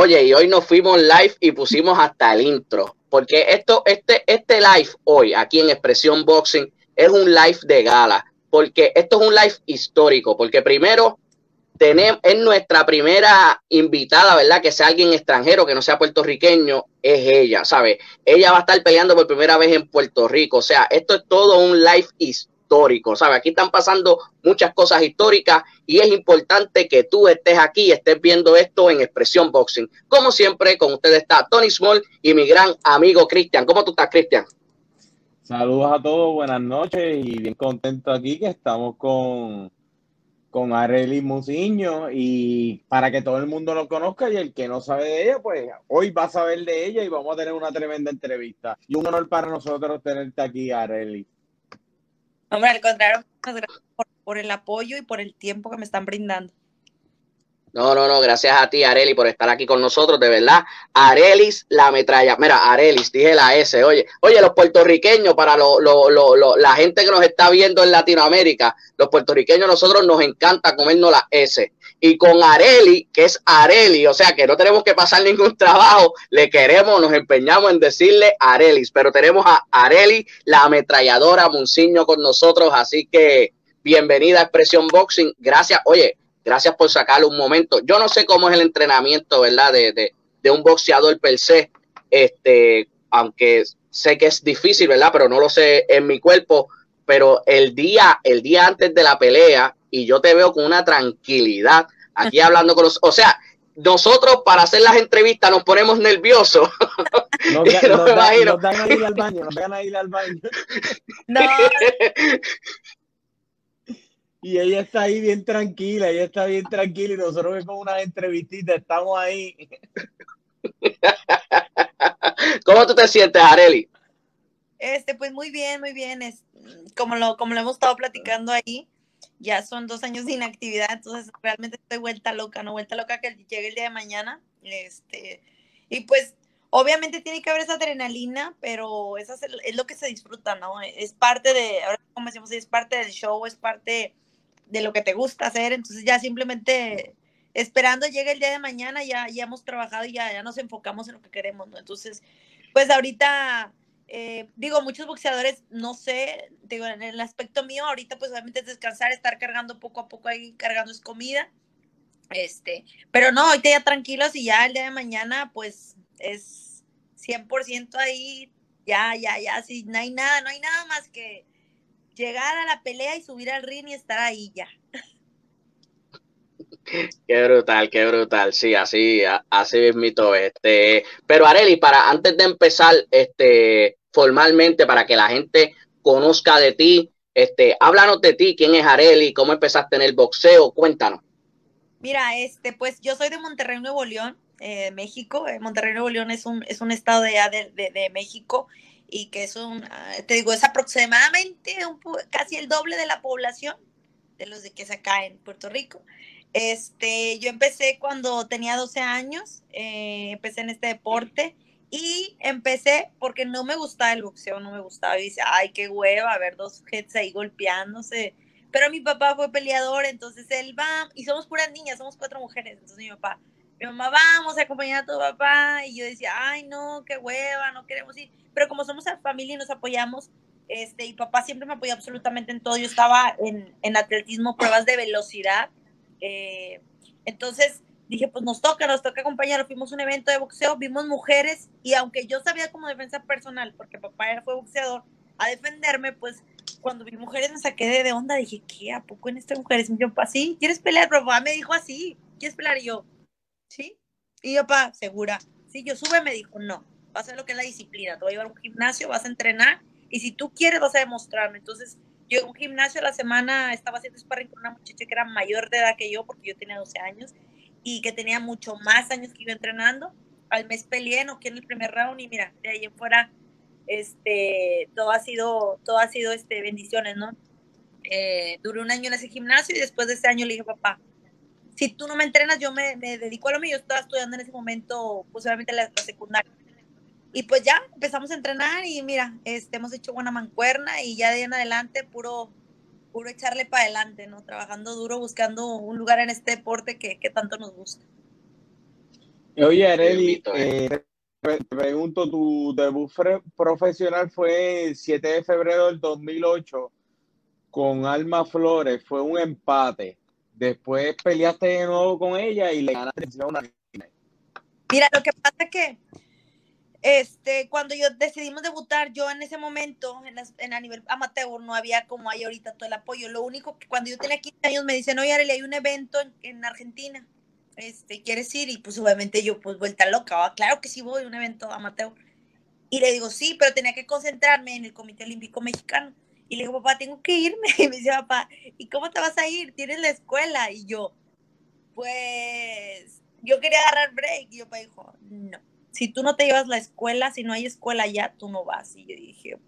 Oye, y hoy nos fuimos live y pusimos hasta el intro, porque esto, este, este live hoy aquí en Expresión Boxing es un live de gala, porque esto es un live histórico, porque primero tenemos, es nuestra primera invitada, ¿verdad? Que sea alguien extranjero, que no sea puertorriqueño, es ella, ¿sabes? Ella va a estar peleando por primera vez en Puerto Rico, o sea, esto es todo un live histórico histórico, ¿sabes? Aquí están pasando muchas cosas históricas y es importante que tú estés aquí y estés viendo esto en Expresión Boxing. Como siempre, con ustedes está Tony Small y mi gran amigo Cristian. ¿Cómo tú estás, Cristian? Saludos a todos, buenas noches y bien contento aquí que estamos con, con Arely Musiño y para que todo el mundo lo conozca y el que no sabe de ella, pues hoy va a saber de ella y vamos a tener una tremenda entrevista. Y un honor para nosotros tenerte aquí, Arely. Hombre, al contrario, muchas gracias por, el apoyo y por el tiempo que me están brindando. No, no, no, gracias a ti, Arelis, por estar aquí con nosotros, de verdad. Arelis, la metralla. Mira, Arelis, dije la S, oye, oye, los puertorriqueños, para lo, lo, lo, la gente que nos está viendo en Latinoamérica, los puertorriqueños, nosotros nos encanta comernos la S. Y con Areli, que es Areli, o sea que no tenemos que pasar ningún trabajo, le queremos, nos empeñamos en decirle Arelis, pero tenemos a Areli, la ametralladora Munciño con nosotros, así que bienvenida a Expresión Boxing, gracias, oye, gracias por sacarle un momento. Yo no sé cómo es el entrenamiento, ¿verdad? De, de, de un boxeador per se, este, aunque sé que es difícil, ¿verdad? Pero no lo sé en mi cuerpo, pero el día, el día antes de la pelea, y yo te veo con una tranquilidad aquí hablando con los, o sea, nosotros para hacer las entrevistas nos ponemos nerviosos. No, no. Nos dan a ir al baño, nos dan a ir al baño. No. Y ella está ahí bien tranquila, ella está bien tranquila y nosotros vemos unas entrevistitas, estamos ahí. ¿Cómo tú te sientes, Areli? Este, pues muy bien, muy bien. Es, como, lo, como lo hemos estado platicando ahí, ya son dos años de inactividad, entonces realmente estoy vuelta loca, no vuelta loca que llegue el día de mañana. Este, y pues obviamente tiene que haber esa adrenalina, pero eso es, lo que se disfruta, ¿no? Es parte de, ahora como decimos, es parte del show, es parte de lo que te gusta hacer, entonces ya simplemente esperando llegue el día de mañana, ya, ya hemos trabajado y ya, ya nos enfocamos en lo que queremos, ¿no? Entonces, pues ahorita eh, digo, muchos boxeadores, no sé, digo, en el aspecto mío, ahorita pues obviamente es descansar, estar cargando poco a poco ahí, cargando es comida. Este, pero no, ahorita ya tranquilos y ya el día de mañana pues es 100% ahí, ya, ya, ya, sí, no hay nada, no hay nada más que llegar a la pelea y subir al ring y estar ahí ya. Qué brutal, qué brutal, sí, así, así mismito, este, pero Areli, para antes de empezar, este, formalmente para que la gente conozca de ti. Este, háblanos de ti, quién es Areli, cómo empezaste en el boxeo, cuéntanos. Mira, este, pues yo soy de Monterrey, Nuevo León, eh, México. Eh, Monterrey, Nuevo León es un, es un estado de, de, de, México y que es un, ah, te digo, es aproximadamente casi el doble de la población de los de que se acá en Puerto Rico. Este, yo empecé cuando tenía 12 años, eh, empecé en este deporte y empecé porque no me gustaba el boxeo, no me gustaba. Y dice, ay, qué hueva, a ver dos jets ahí golpeándose. Pero mi papá fue peleador, entonces él va, y somos puras niñas, somos cuatro mujeres. Entonces mi papá, mi mamá, vamos a acompañar a tu papá. Y yo decía, ay, no, qué hueva, no queremos ir. Pero como somos familia y nos apoyamos, este, y papá siempre me apoyó absolutamente en todo. Yo estaba en, en atletismo, pruebas de velocidad. Eh, entonces, dije, pues nos toca, nos toca acompañar. Fuimos a un evento de boxeo, vimos mujeres y aunque yo sabía como defensa personal, porque papá fue boxeador, a defenderme, pues cuando vi mujeres me saqué de, onda, dije, ¿qué? ¿A poco en estas mujeres? Y yo, pa, sí, ¿quieres pelear? Pero papá me dijo así, ¿quieres pelear? Y yo, ¿sí? Y yo, pa, segura. Sí, yo sube, me dijo, no, vas a ver lo que es la disciplina, te voy a llevar a un gimnasio, vas a entrenar y si tú quieres vas a demostrarme. Entonces, yo en un gimnasio a la semana estaba haciendo sparring con una muchacha que era mayor de edad que yo, porque yo tenía 12 años, y que tenía mucho más años que iba entrenando. Al mes peleé, no quiero el primer round y mira, de ahí en fuera, este, todo ha sido, todo ha sido, este, bendiciones, ¿no? Eh, duré un año en ese gimnasio y después de ese año le dije, papá, si tú no me entrenas, yo me, dedico a lo mío. Yo estaba estudiando en ese momento, pues obviamente la, secundaria. Y pues ya empezamos a entrenar y mira, este, hemos hecho buena mancuerna y ya de ahí en adelante puro, puro echarle para adelante, ¿no? Trabajando duro, buscando un lugar en este deporte que, tanto nos gusta. Oye, Areli, eh, te pregunto, tu debut profesional fue el 7 de febrero del 2008 con Alma Flores, fue un empate. Después peleaste de nuevo con ella y le ganaste una. Mira, lo que pasa es que este, cuando yo decidimos debutar, yo en ese momento, en, a nivel amateur, no había como hay ahorita todo el apoyo. Lo único que cuando yo tenía 15 años me dicen, oye, Arely, hay un evento en, Argentina, este, ¿quieres ir? Y pues obviamente yo, pues vuelta loca, claro que sí voy a un evento amateur. Y le digo, sí, pero tenía que concentrarme en el Comité Olímpico Mexicano. Y le digo, papá, tengo que irme. Y me dice, papá, ¿y cómo te vas a ir? Tienes la escuela. Y yo, pues, yo quería agarrar break. Y yo, papá dijo, no si tú no te llevas la escuela, si no hay escuela ya, tú no vas. Y yo dije,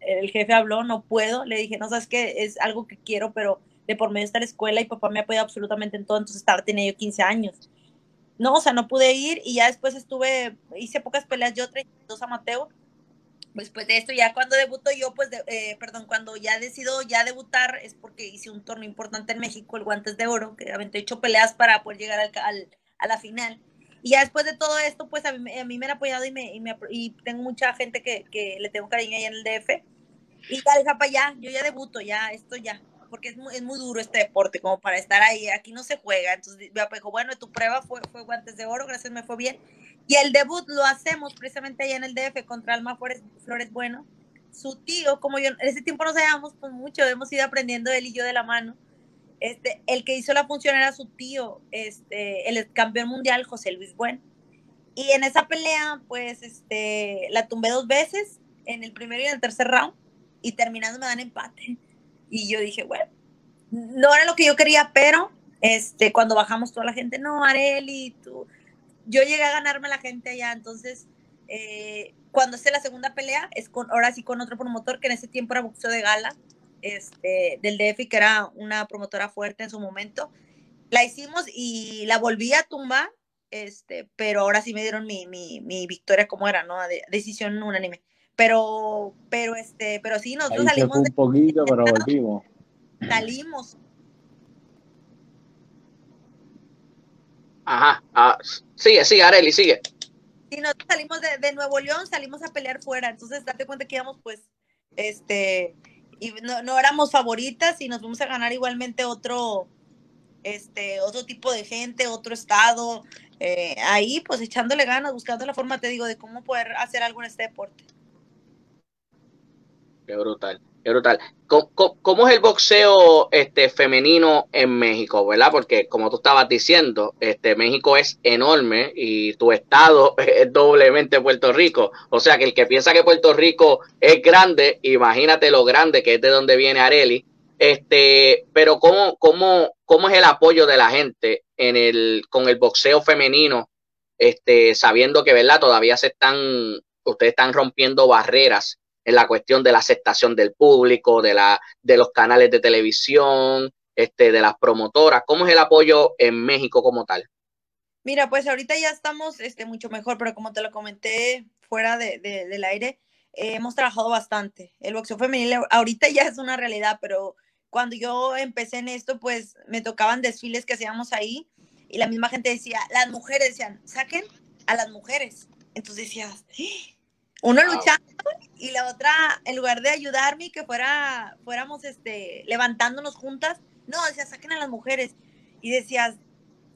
el jefe habló, no puedo. Le dije, no sabes qué, es algo que quiero, pero de por medio está la escuela y papá me ha apoyado absolutamente en todo. Entonces estaba, tenía yo 15 años. No, o sea, no pude ir y ya después estuve, hice pocas peleas yo, dos amateur. Después de esto, ya cuando debuto yo, pues, eh, perdón, cuando ya decido ya debutar, es porque hice un torneo importante en México, el Guantes de Oro, que he hecho peleas para poder llegar al, a la final. Y ya después de todo esto, pues a mí, a mí me han apoyado y, me, y, me, y tengo mucha gente que, que, le tengo cariño ahí en el DF. Y ya, deja para allá, yo ya debuto, ya, esto ya, porque es muy, es muy duro este deporte como para estar ahí, aquí no se juega. Entonces me dijo, bueno, tu prueba fue, fue guantes de oro, gracias, me fue bien. Y el debut lo hacemos precisamente allá en el DF contra Alma Flores, Flores Bueno. Su tío, como yo, en ese tiempo nos llevamos pues mucho, hemos ido aprendiendo él y yo de la mano este, el que hizo la función era su tío, este, el campeón mundial, José Luis Buen. Y en esa pelea, pues, este, la tumbé dos veces, en el primero y en el tercer round, y terminando me dan empate. Y yo dije, bueno, no era lo que yo quería, pero este, cuando bajamos toda la gente, no, Areli, tú. Yo llegué a ganarme la gente allá, entonces, eh, cuando hice la segunda pelea, es con, ahora sí con otro promotor, que en ese tiempo era boxeo de gala, este, del DF, que era una promotora fuerte en su momento. La hicimos y la volví a tumbar, este, pero ahora sí me dieron mi, mi, mi victoria como era, ¿no? De, decisión unánime. Pero, pero, este, pero sí, nosotros salimos. un poquito, pero volvimos. Salimos. Ajá, ah, sigue, sigue, Areli, sigue. Sí, nosotros salimos de, de Nuevo León, salimos a pelear fuera, entonces date cuenta que íbamos, pues, este, y no, no, éramos favoritas y nos fuimos a ganar igualmente otro, este, otro tipo de gente, otro estado, eh, ahí pues echándole ganas, buscando la forma, te digo, de cómo poder hacer algo en este deporte. Qué brutal. Brutal. ¿Cómo, es el boxeo este, femenino en México, verdad? Porque como tú estabas diciendo, este, México es enorme y tu estado es doblemente Puerto Rico. O sea que el que piensa que Puerto Rico es grande, imagínate lo grande que es de donde viene Areli. Este, pero ¿cómo, cómo, cómo es el apoyo de la gente en el, con el boxeo femenino? Este, sabiendo que, ¿verdad? Todavía se están, ustedes están rompiendo barreras en la cuestión de la aceptación del público, de, la, de los canales de televisión, este, de las promotoras? ¿Cómo es el apoyo en México como tal? Mira, pues ahorita ya estamos este, mucho mejor, pero como te lo comenté fuera de, del aire, eh, hemos trabajado bastante. El boxeo femenil ahorita ya es una realidad, pero cuando yo empecé en esto, pues me tocaban desfiles que hacíamos ahí y la misma gente decía, las mujeres decían, saquen a las mujeres. Entonces decías, uno luchando y la otra, en lugar de ayudarme y que fuera, fuéramos este, levantándonos juntas, no, decía, saquen a las mujeres. Y decías,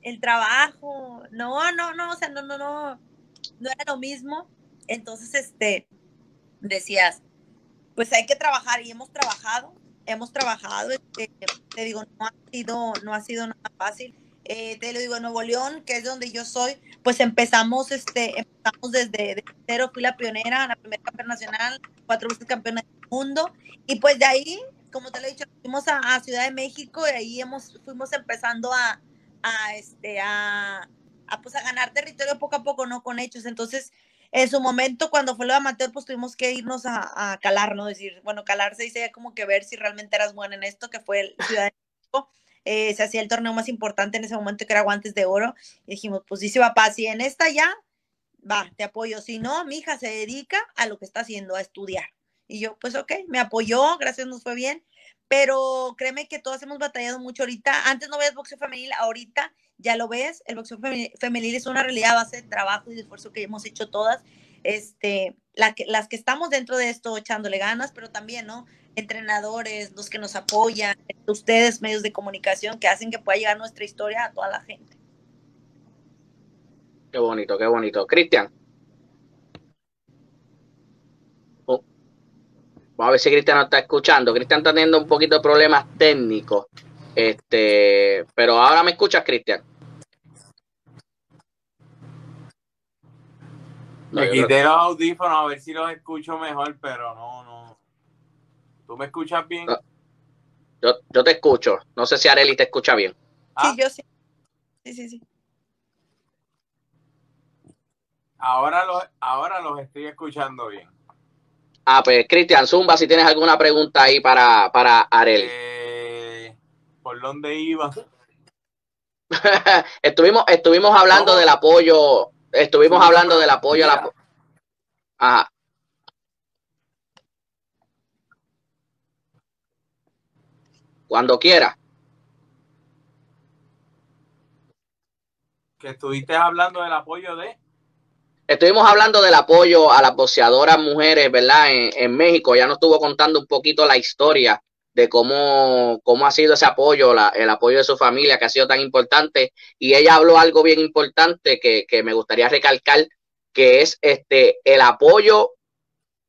el trabajo, no, no, no, o sea, no, no, no, no era lo mismo. Entonces, este, decías, pues hay que trabajar y hemos trabajado, hemos trabajado, este, te digo, no ha sido, no ha sido nada fácil eh, te lo digo, Nuevo León, que es donde yo soy, pues empezamos, este, empezamos desde, cero, fui la pionera, la primera campeona nacional, cuatro veces campeona del mundo, y pues de ahí, como te lo he dicho, fuimos a, Ciudad de México y ahí hemos, fuimos empezando a, a este, a, a, pues a ganar territorio poco a poco, ¿no? Con hechos, entonces, en su momento, cuando fue lo de amateur, pues tuvimos que irnos a, a calar, ¿no? Decir, bueno, calar se dice como que ver si realmente eras buena en esto, que fue Ciudad de México, eh, se hacía el torneo más importante en ese momento que era Guantes de Oro. Y dijimos, pues dice papá, si en esta ya, va, te apoyo. Si no, mi hija se dedica a lo que está haciendo, a estudiar. Y yo, pues ok, me apoyó, gracias, nos fue bien. Pero créeme que todos hemos batallado mucho ahorita. Antes no veías boxeo femenil, ahorita ya lo ves, el boxeo femenil es una realidad base de trabajo y de esfuerzo que hemos hecho todas, este, la que, las que estamos dentro de esto echándole ganas, pero también, ¿no? Entrenadores, los que nos apoyan, ustedes, medios de comunicación, que hacen que pueda llegar nuestra historia a toda la gente. Qué bonito, qué bonito. Cristian. Oh. Vamos a ver si Cristian nos está escuchando. Cristian está teniendo un poquito de problemas técnicos. Este, pero ahora me escuchas, Cristian. Me quité los audífonos a ver si los escucho mejor, pero no, no. ¿Tú me escuchas bien? Yo, yo te escucho. No sé si Areli te escucha bien. Sí, yo sí. Sí, sí, sí. Ahora los, ahora los estoy escuchando bien. Ah, pues Cristian Zumba, si tienes alguna pregunta ahí para, para Areli. Eh, ¿Por dónde iba? estuvimos, estuvimos hablando del apoyo, estuvimos hablando del apoyo a la... Ajá. Cuando quiera. Que estuviste hablando del apoyo de... Estuvimos hablando del apoyo a las boxeadoras mujeres, ¿verdad? En, México. Ya nos estuvo contando un poquito la historia de cómo, cómo ha sido ese apoyo, el apoyo de su familia, que ha sido tan importante. Y ella habló algo bien importante que, me gustaría recalcar, que es este el apoyo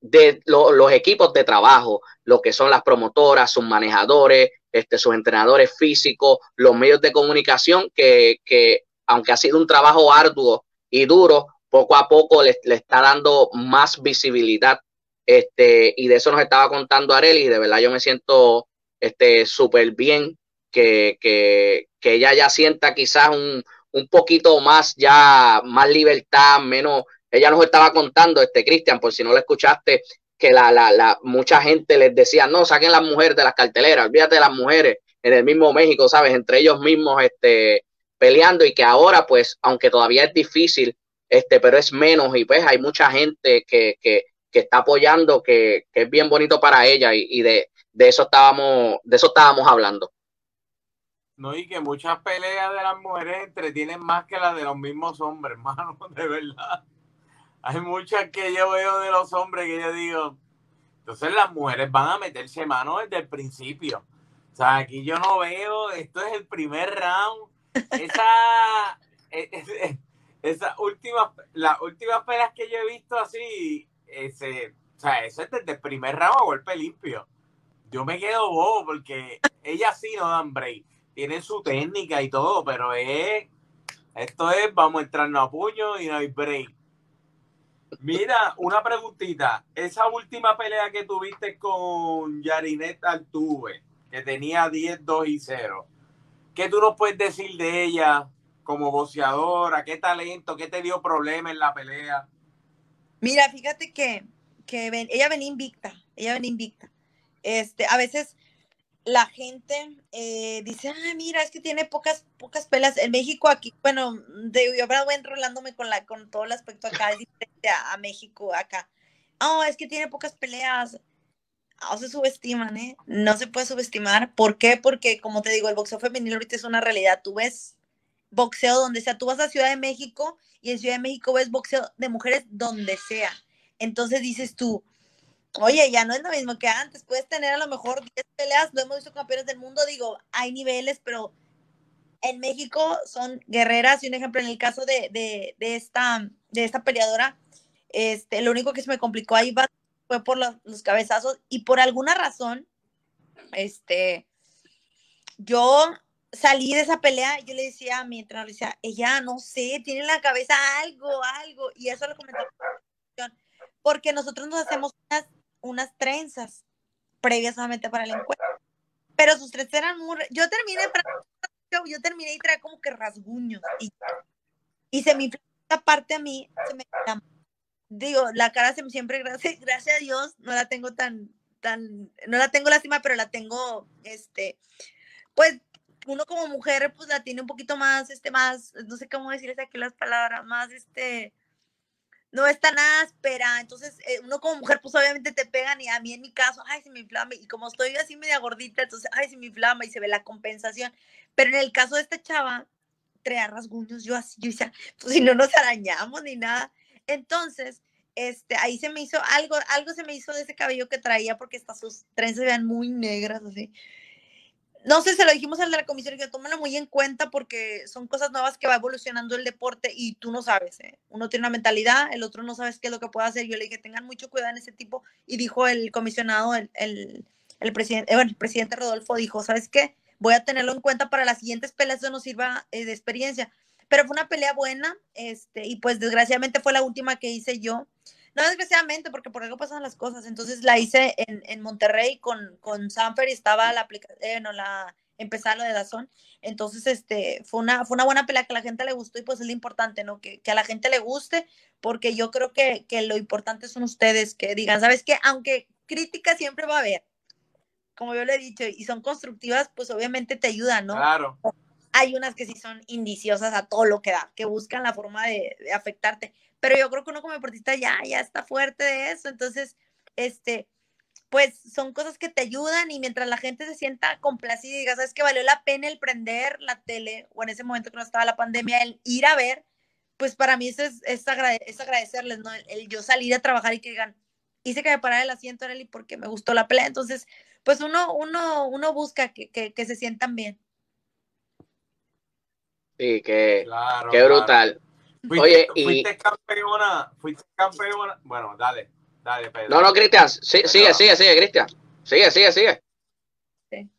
de los equipos de trabajo, lo que son las promotoras, sus manejadores, este, sus entrenadores físicos, los medios de comunicación, que, que aunque ha sido un trabajo arduo y duro, poco a poco le, está dando más visibilidad. Este, y de eso nos estaba contando Areli, y de verdad yo me siento este súper bien que, que, que, ella ya sienta quizás un, un poquito más, ya más libertad, menos. Ella nos estaba contando, este Cristian, por si no lo escuchaste, que la, la, la, mucha gente les decía, no, saquen las mujeres de las carteleras, olvídate de las mujeres en el mismo México, ¿sabes? Entre ellos mismos este, peleando y que ahora, pues, aunque todavía es difícil, este, pero es menos y pues hay mucha gente que, que, que está apoyando, que, que, es bien bonito para ella y, de, de, eso estábamos, de eso estábamos hablando. No, y que muchas peleas de las mujeres entretienen más que las de los mismos hombres, hermano, de verdad. Hay muchas que yo veo de los hombres que yo digo, entonces las mujeres van a meterse mano desde el principio. O sea, aquí yo no veo, esto es el primer round. Esa, e, e, esas últimas, las últimas peleas que yo he visto así, ese, o sea, eso es desde el primer round a golpe limpio. Yo me quedo bobo porque ellas sí no dan break. Tienen su técnica y todo, pero es, esto es, vamos a entrarnos a puño y no hay break. Mira, una preguntita. Esa última pelea que tuviste con Yarinet Altuve, que tenía 10, 2 y 0, ¿qué tú nos puedes decir de ella? como boxeadora? ¿Qué talento? ¿Qué te dio problema en la pelea? Mira, fíjate que, que ella venía invicta, ella venía invicta. Este, a veces la gente eh, dice, ah, mira, es que tiene pocas, pocas peleas. En México aquí, bueno, de, yo voy enrolándome con, la, con todo el aspecto acá, es diferente a, México acá. Oh, es que tiene pocas peleas. No se subestiman, ¿eh? No se puede subestimar. ¿Por qué? Porque, como te digo, el boxeo femenino ahorita es una realidad. Tú ves boxeo donde sea. Tú vas a Ciudad de México y en Ciudad de México ves boxeo de mujeres donde sea. Entonces dices tú, oye, ya no es lo mismo que antes. Puedes tener a lo mejor 10 peleas, lo hemos visto campeones del mundo. Digo, hay niveles, pero en México son guerreras. Y un ejemplo, en el caso de, de, de esta, de esta peleadora, este, lo único que se me complicó ahí fue por los, los cabezazos y por alguna razón, este, yo salí de esa pelea, yo le decía a mi entrenador, le decía, ella no sé, tiene en la cabeza algo, algo, y eso lo comentaba porque nosotros nos hacemos unas, unas trenzas previas solamente para el encuentro, pero sus trenzas eran muy, yo terminé, yo terminé y traía como que rasguños, y, y se me esta parte a mí, se me digo, la cara se me siempre, gracias, gracias a Dios, no la tengo tan, tan, no la tengo lástima, pero la tengo, este, pues uno como mujer pues la tiene un poquito más, este, más, no sé cómo decirles aquí las palabras, más, este, no es tan áspera, entonces eh, uno como mujer pues obviamente te pegan y a mí en mi caso, ay, se me inflama y como estoy así media gordita, entonces, ay, se me inflama y se ve la compensación, pero en el caso de esta chava, traía rasguños, yo así, yo decía, pues si no nos arañamos ni nada. Entonces, este, ahí se me hizo algo, algo se me hizo de ese cabello que traía porque hasta sus trenzas se vean muy negras, así. No sé, se lo dijimos al de la comisión que tómalo muy en cuenta porque son cosas nuevas que va evolucionando el deporte y tú no sabes, ¿eh? Uno tiene una mentalidad, el otro no sabes qué es lo que puede hacer. Yo le dije, tengan mucho cuidado en ese tipo y dijo el comisionado, el, el, presidente, eh, bueno, presidente Rodolfo dijo, ¿sabes qué? Voy a tenerlo en cuenta para las siguientes peleas, eso nos sirva eh, de experiencia. Pero fue una pelea buena, este, y pues desgraciadamente fue la última que hice yo. No desgraciadamente, porque por algo pasan las cosas. Entonces la hice en, en Monterrey con, con Sanfer y estaba la aplicación, eh, no, la, empezar lo de Dazón. Entonces, este, fue una, fue una buena pelea que a la gente le gustó y pues es lo importante, ¿no? Que, que a la gente le guste, porque yo creo que, que, lo importante son ustedes que digan, ¿sabes qué? Aunque crítica siempre va a haber, como yo le he dicho, y son constructivas, pues obviamente te ayudan, ¿no? Claro. Hay unas que sí son indiciosas a todo lo que da, que buscan la forma de, de afectarte pero yo creo que uno como deportista ya, ya está fuerte de eso, entonces, este, pues son cosas que te ayudan y mientras la gente se sienta complacida y diga, ¿sabes que valió la pena el prender la tele o en ese momento que no estaba la pandemia, el ir a ver? Pues para mí eso es, es, agrade es agradecerles, ¿no? El, yo salir a trabajar y que digan, hice que me parara el asiento, Arely, porque me gustó la pelea. Entonces, pues uno, uno, uno busca que, que, que se sientan bien. Sí, que, claro, qué brutal. Fuiste, Oye, y... fuiste campeona, fuiste campeona. Bueno, dale, dale, Pedro. No, no, Cristian, sí, sigue, sigue, sigue, Cristian. Sigue, sigue, sigue. Sí.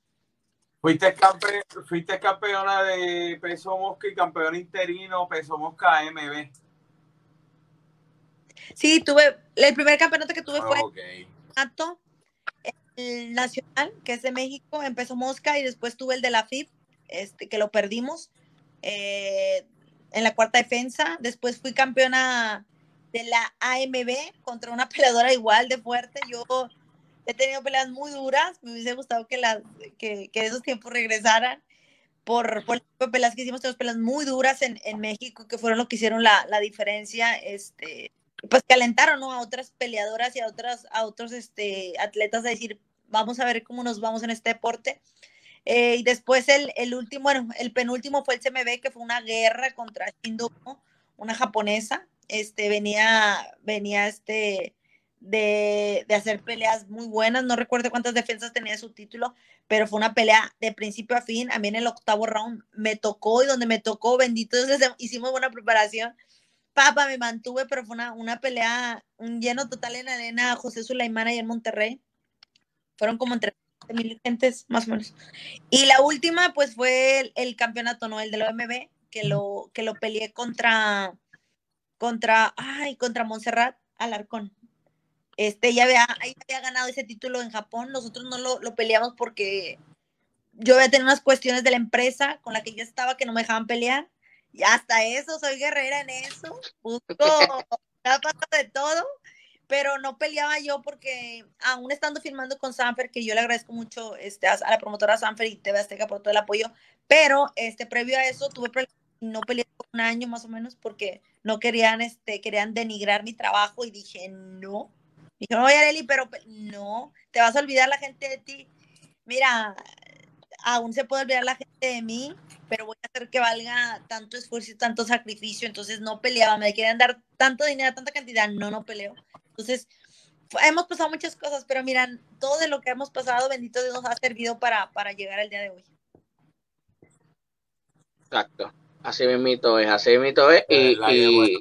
Fuiste, campe, fuiste campeona de peso mosca y campeón interino peso mosca MB. Sí, tuve, el primer campeonato que tuve fue okay. el nacional, que es de México, en peso mosca, y después tuve el de la FIB, este, que lo perdimos. Eh, en la cuarta defensa. Después fui campeona de la AMB contra una peleadora igual de fuerte. Yo he tenido peleas muy duras. Me hubiese gustado que, las, que, que esos tiempos regresaran. Por, por las peleas que hicimos, tenemos peleas muy duras en, en, México, que fueron lo que hicieron la, la diferencia. Este, pues que alentaron ¿no? a otras peleadoras y a, otras, a otros este, atletas a decir, vamos a ver cómo nos vamos en este deporte. Eh, y después el, el, último, bueno, el penúltimo fue el CMB, que fue una guerra contra Shindo, una japonesa. Este, venía, venía este, de, de, hacer peleas muy buenas. No recuerdo cuántas defensas tenía su título, pero fue una pelea de principio a fin. A mí en el octavo round me tocó y donde me tocó, bendito, hicimos buena preparación. Papa, me mantuve, pero fue una, una pelea, un lleno total en arena José Sulaimán y en Monterrey. Fueron como entre mil gentes, más o menos. Y la última, pues fue el, el, campeonato, ¿no? El de la OMB, que lo, que lo peleé contra, contra, ay, contra Montserrat Alarcón. Este, ya había, había ganado ese título en Japón, nosotros no lo, lo peleamos porque yo había tenido unas cuestiones de la empresa con la que yo estaba que no me dejaban pelear. Y hasta eso, soy guerrera en eso. Busco, ha pasado de todo pero no peleaba yo porque aún estando filmando con Sanfer, que yo le agradezco mucho este, a, la promotora Sanfer y TV Azteca por todo el apoyo, pero este, previo a eso tuve no peleé un año más o menos porque no querían, este, querían denigrar mi trabajo y dije, no. Dijeron, oye, Arely, pero no, te vas a olvidar la gente de ti. Mira, aún se puede olvidar la gente de mí, pero voy a hacer que valga tanto esfuerzo y tanto sacrificio. Entonces no peleaba, me querían dar tanto dinero, tanta cantidad, no, no peleo. Entonces, hemos pasado muchas cosas, pero miran, todo de lo que hemos pasado, bendito Dios, nos ha servido para, para llegar al día de hoy. Exacto, así mismito es, así mismito es, y, y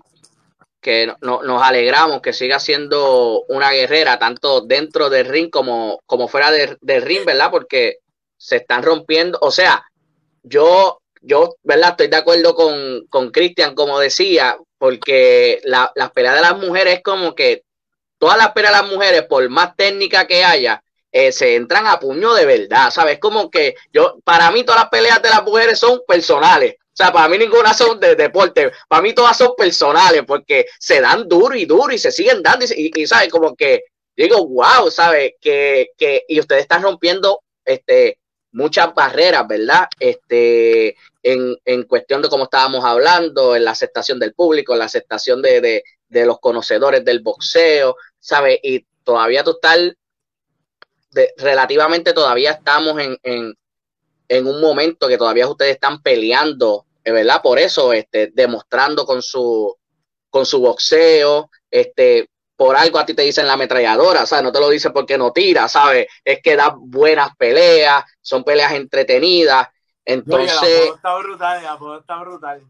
que no, nos alegramos que siga siendo una guerrera, tanto dentro del ring como, como fuera del ring, ¿verdad? Porque se están rompiendo, o sea, yo, yo, ¿verdad? Estoy de acuerdo con Cristian, como decía, porque la, las peleas de las mujeres es como que todas las peleas de las mujeres, por más técnica que haya, eh, se entran a puño de verdad, ¿sabes? Como que yo, para mí todas las peleas de las mujeres son personales. O sea, para mí ninguna son de deporte, para mí todas son personales porque se dan duro y duro y se siguen dando y, y, ¿sabes? Como que digo, wow, ¿sabes? Que, que, y ustedes están rompiendo este, muchas barreras, ¿verdad? Este, en, en cuestión de cómo estábamos hablando, en la aceptación del público, en la aceptación de, de, de los conocedores del boxeo, ¿sabes? Y todavía estás, de, relativamente todavía estamos en, en, en, un momento que todavía ustedes están peleando ¿verdad? Por eso, este, demostrando con su, con su boxeo, este, por algo a ti te dicen la ametralladora, sea, no te lo dicen porque no tira, ¿sabes? Es que da buenas peleas, son peleas entretenidas. Entonces. No, el apodo está brutal, el apodo está brutal.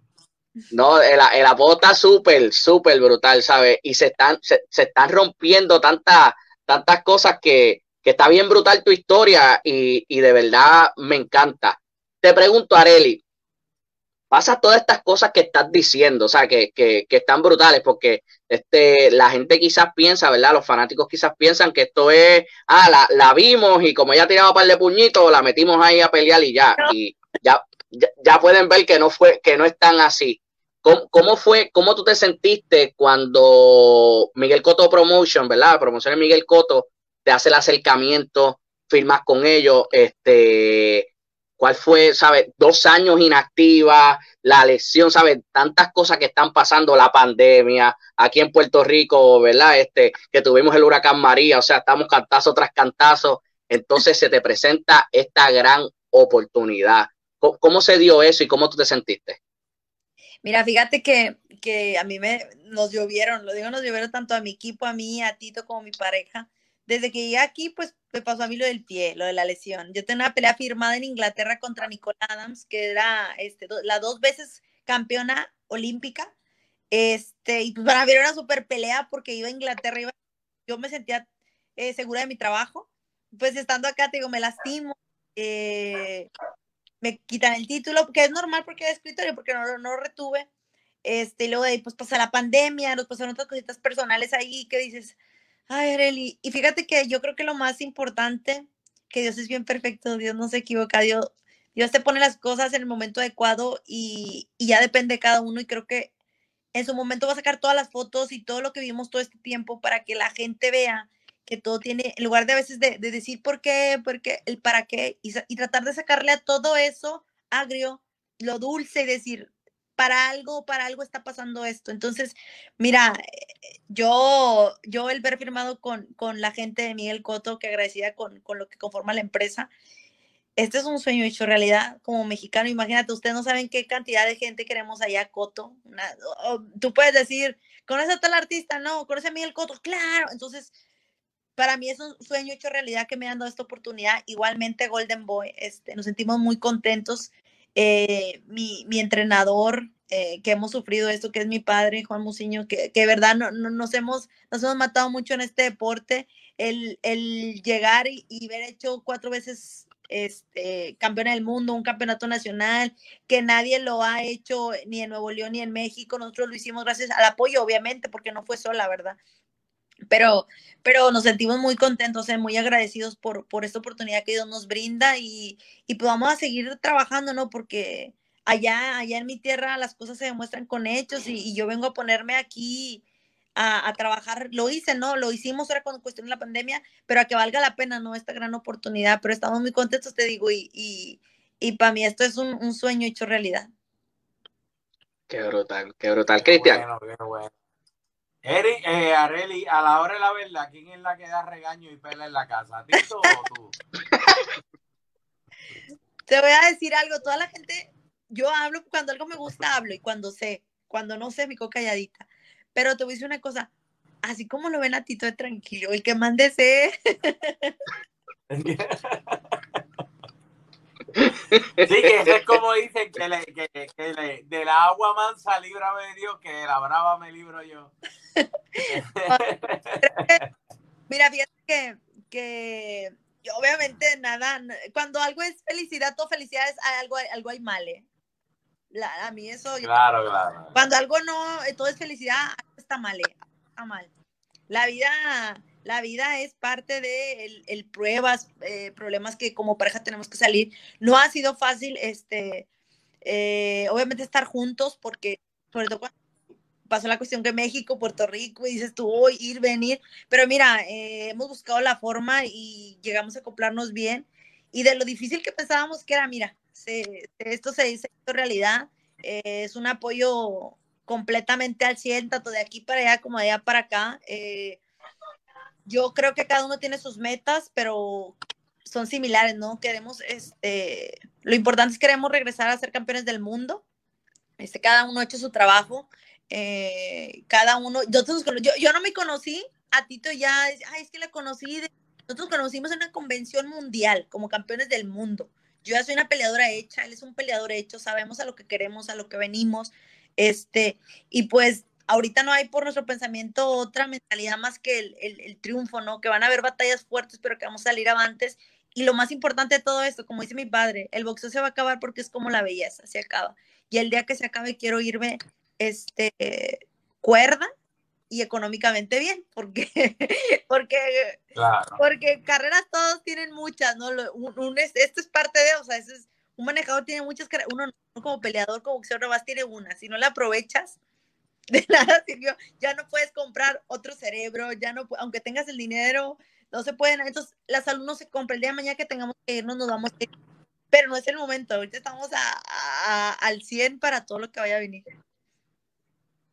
No, el, el apodo está súper, súper brutal, ¿sabes? Y se están, se, están rompiendo tantas, tantas cosas que, que, está bien brutal tu historia y, y de verdad me encanta. Te pregunto, Areli, pasa todas estas cosas que estás diciendo, o sea, que, que, que, están brutales, porque este, la gente quizás piensa, ¿verdad? Los fanáticos quizás piensan que esto es, ah, la, la vimos y como ella tiraba un par de puñitos, la metimos ahí a pelear y ya. Y ya, ya, pueden ver que no fue, que no es tan así. ¿Cómo, ¿Cómo, fue, cómo tú te sentiste cuando Miguel Coto Promotion, ¿verdad? Promoción de Miguel Coto, te hace el acercamiento, firmas con ellos, este, cuál fue, ¿sabes? Dos años inactiva, la lesión, ¿sabes? Tantas cosas que están pasando, la pandemia, aquí en Puerto Rico, ¿verdad? Este, que tuvimos el huracán María, o sea, estamos cantazo tras cantazo, entonces se te presenta esta gran oportunidad. ¿Cómo, se dio eso y cómo tú te sentiste? Mira, fíjate que, que a mí me nos llovieron, lo digo, nos llovieron tanto a mi equipo, a mí, a Tito como a mi pareja desde que llegué aquí, pues me pasó a mí lo del pie, lo de la lesión. Yo tenía una pelea firmada en Inglaterra contra Nicole Adams, que era este, la dos veces campeona olímpica. Este, y pues para mí era una super pelea porque iba a Inglaterra, iba, yo me sentía eh, segura de mi trabajo. Pues estando acá, te digo, me lastimo, eh, me quitan el título, que es normal porque era escritorio, porque no, no lo retuve. Este, y luego de ahí, pues pasa la pandemia, nos pasaron otras cositas personales ahí que dices, Ay, Areli, y fíjate que yo creo que lo más importante, que Dios es bien perfecto, Dios no se equivoca, Dios, Dios te pone las cosas en el momento adecuado y, ya depende de cada uno y creo que en su momento va a sacar todas las fotos y todo lo que vimos todo este tiempo para que la gente vea que todo tiene, en lugar de a veces de, decir por qué, por qué, el para qué, y, y tratar de sacarle a todo eso agrio, lo dulce y decir, para algo, para algo está pasando esto. Entonces, mira, eh, yo, yo el ver firmado con, con la gente de Miguel Coto, que agradecida con, con, lo que conforma la empresa, este es un sueño hecho realidad como mexicano. Imagínate, ustedes no saben qué cantidad de gente queremos allá, Coto. tú puedes decir, ¿conoces a tal artista? No, ¿conoces a Miguel Coto? Claro. Entonces, para mí es un sueño hecho realidad que me han dado esta oportunidad. Igualmente, Golden Boy, este, nos sentimos muy contentos eh, mi, mi, entrenador, eh, que hemos sufrido esto, que es mi padre, Juan Muciño, que, que verdad no, nos, hemos, nos hemos matado mucho en este deporte. El, el llegar y, y, ver hecho cuatro veces este, campeona del mundo, un campeonato nacional, que nadie lo ha hecho ni en Nuevo León ni en México. Nosotros lo hicimos gracias al apoyo, obviamente, porque no fue sola, ¿verdad? Pero, pero nos sentimos muy contentos, eh, muy agradecidos por, por esta oportunidad que Dios nos brinda y, y pues vamos a seguir trabajando, ¿no? Porque allá, allá en mi tierra las cosas se demuestran con hechos y, y yo vengo a ponerme aquí a, a, trabajar, lo hice, ¿no? Lo hicimos ahora con cuestión de la pandemia, pero a que valga la pena, ¿no? Esta gran oportunidad, pero estamos muy contentos, te digo, y, y, y para mí esto es un, un, sueño hecho realidad. Qué brutal, qué brutal. Cristian. Bueno, Eric, eh, Areli, a la hora de la verdad, ¿quién es la que da regaño y pela en la casa? ¿Tito o tú? Te voy a decir algo, toda la gente, yo hablo cuando algo me gusta, hablo y cuando sé, cuando no sé, me quedo calladita. Pero te voy a decir una cosa, así como lo ven a Tito de tranquilo, el que mande sé. Sí, que eso es como dicen que, le, que, que le, de la agua mansa líbrame Dios, que de la brava me libro yo. Mira, fíjate que, que obviamente nada, cuando algo es felicidad, todo felicidad es algo, algo hay mal, ¿eh? a mí eso. Claro, claro. Cuando algo no, todo es felicidad, está mal, ¿eh? está mal. La vida la vida es parte de el, pruebas, eh, problemas que como pareja tenemos que salir. No ha sido fácil, este, eh, obviamente estar juntos porque, sobre todo cuando pasó la cuestión que México, Puerto Rico, y dices tú, hoy ir, venir, pero mira, eh, hemos buscado la forma y llegamos a acoplarnos bien. Y de lo difícil que pensábamos que era, mira, esto se dice realidad, es un apoyo completamente al 100, tanto de aquí para allá como de allá para acá. Eh, yo creo que cada uno tiene sus metas, pero son similares, ¿no? Queremos, este, lo importante es que queremos regresar a ser campeones del mundo. Este, cada uno ha hecho su trabajo. eh, cada uno, nosotros, yo, yo no me conocí a Tito ya, ay, es que la conocí, de- nosotros conocimos en una convención mundial como campeones del mundo. Yo ya soy una peleadora hecha, él es un peleador hecho, sabemos a lo que queremos, a lo que venimos, este, y pues ahorita no hay por nuestro pensamiento otra mentalidad más que el, el- el triunfo, ¿no? Que van a haber batallas fuertes, pero que vamos a salir avantes. Y lo más importante de todo esto, como dice mi padre, el boxeo se va a acabar porque es como la belleza, se acaba. Y el día que se acabe quiero irme, este, cuerda y económicamente bien, porque, porque Claro. porque carreras todos tienen muchas, ¿no? Lo- un- un es- esto es parte de, o sea, eso es, un manejador tiene muchas carreras, uno no, como peleador, como boxeador, nomás tiene una, si no la aprovechas, de nada sirvió, ya no puedes comprar otro cerebro, ya no, aunque tengas el dinero, no se pueden, entonces la salud no se compra, el día de mañana que tengamos que irnos, nos vamos a ir, pero no es el momento, ahorita estamos a, a- al 100 para todo lo que vaya a venir.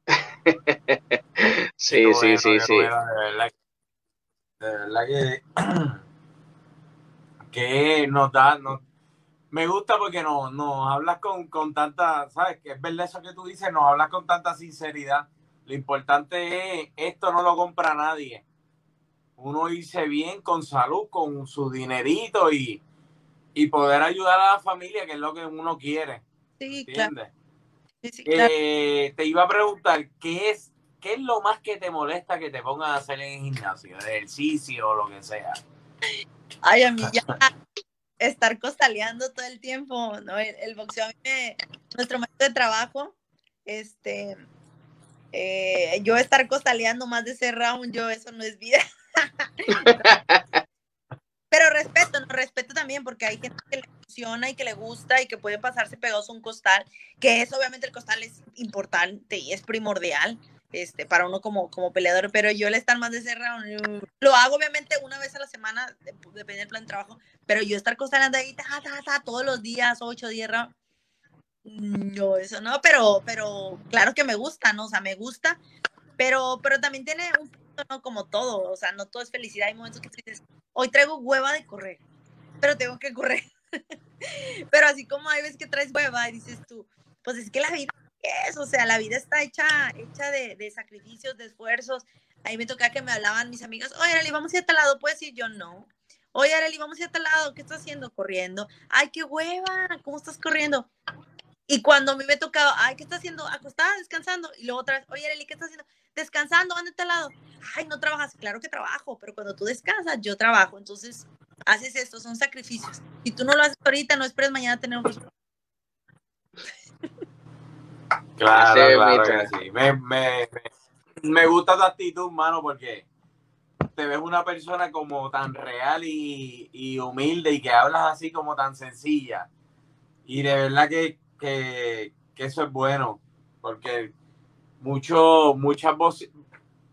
Sí, sí, bueno, sí, sí. bueno, de verdad, que- de verdad que, que nos da, nos- me gusta porque nos, nos hablas con, con tanta, ¿sabes? Que es verdad eso que tú dices, nos hablas con tanta sinceridad. Lo importante es, esto no lo compra nadie. Uno irse bien, con salud, con su dinerito y, y poder ayudar a la familia, que es lo que uno quiere, Sí, ¿entiendes? sí, sí, claro. Eh, te iba a preguntar, ¿qué es, ¿qué es lo más que te molesta que te pongan a hacer en el gimnasio? Ejercicio o lo que sea. Ay, a mí ya estar costaleando todo el tiempo, ¿no? El, el boxeo a mí me, nuestro método de trabajo, este, eh, yo estar costaleando más de ese round, yo eso no es vida. Pero respeto, no respeto también porque hay gente que le funciona y que le gusta y que puede pasarse pegados a un costal, que es obviamente el costal es importante y es primordial este, para uno como, como peleador, pero yo el estar más de round, yo- lo hago obviamente una vez a la semana, de- depende del plan de trabajo, pero yo estar costalando ahí, ta, ta, ta, todos los días, 8, 10 rounds, no, eso no, pero, pero claro que me gusta, ¿no? O sea, me gusta, pero, pero también tiene un punto, ¿no? Como todo, o sea, no todo es felicidad, hay momentos que dices, hoy traigo hueva de correr, pero tengo que correr. pero así como hay veces que traes hueva y dices tú, pues es que la vida es, o sea, la vida está hecha, hecha de, de sacrificios, de esfuerzos. Ahí me tocaba que me hablaban mis amigas, oye, Arely, vamos a ir a tal lado, ¿puedes ir? Yo no. Oye, Arely, vamos a ir a tal lado, ¿qué estás haciendo? Corriendo. Ay, qué hueva, ¿cómo estás corriendo? Y cuando a mí me tocaba, ay, ¿qué estás haciendo? Acostada, descansando. Y luego otra vez, oye, Arely, ¿qué estás haciendo? Descansando, ¿dónde está al lado? Ay, no trabajas. Claro que trabajo, pero cuando tú descansas, yo trabajo. Entonces, haces esto, son sacrificios. Si tú no lo haces ahorita, no esperes mañana tener un resultado. Claro, claro que sí. Me, me, me, gusta tu actitud, mano, porque te ves una persona como tan real y, y humilde y que hablas así como tan sencilla. Y de verdad que, que, que eso es bueno, porque mucho, muchas, voce-